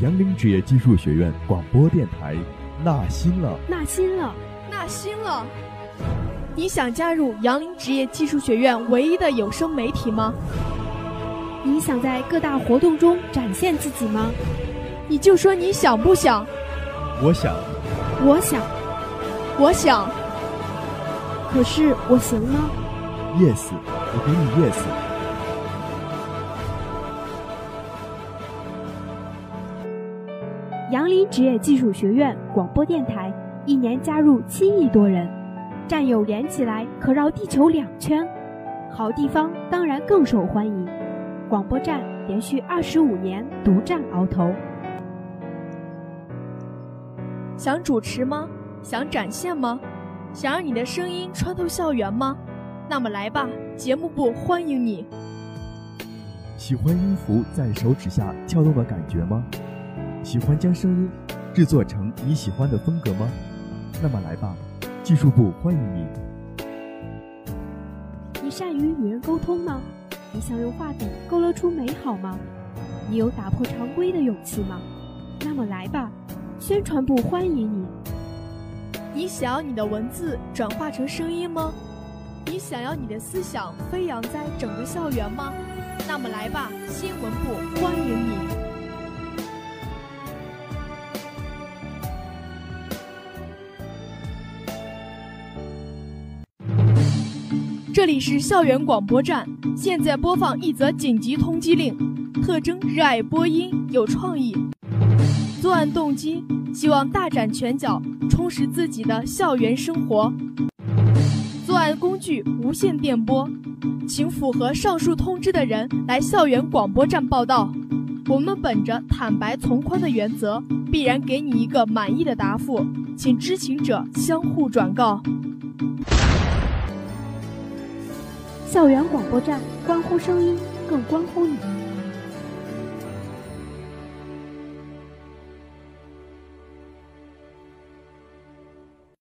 杨凌职业技术学院广播电台，纳新了，纳新了，纳新了！你想加入杨凌职业技术学院唯一的有声媒体吗？你想在各大活动中展现自己吗？你就说你想不想？我想，我想，我想。可是我行吗？Yes，我给你 Yes。杨林职业技术学院广播电台一年加入七亿多人，战友连起来可绕地球两圈，好地方当然更受欢迎。广播站连续二十五年独占鳌头。想主持吗？想展现吗？想让你的声音穿透校园吗？那么来吧，节目部欢迎你。喜欢音符在手指下跳动的感觉吗？喜欢将声音制作成你喜欢的风格吗？那么来吧，技术部欢迎你。你善于与人沟通吗？你想用画笔勾勒出美好吗？你有打破常规的勇气吗？那么来吧，宣传部欢迎你。你想要你的文字转化成声音吗？你想要你的思想飞扬在整个校园吗？那么来吧，新闻部欢迎你。这里是校园广播站，现在播放一则紧急通缉令。特征：热爱播音，有创意。作案动机：希望大展拳脚，充实自己的校园生活。作案工具：无线电波。请符合上述通知的人来校园广播站报到。我们本着坦白从宽的原则，必然给你一个满意的答复。请知情者相互转告。校园广播站，关乎声音，更关乎你。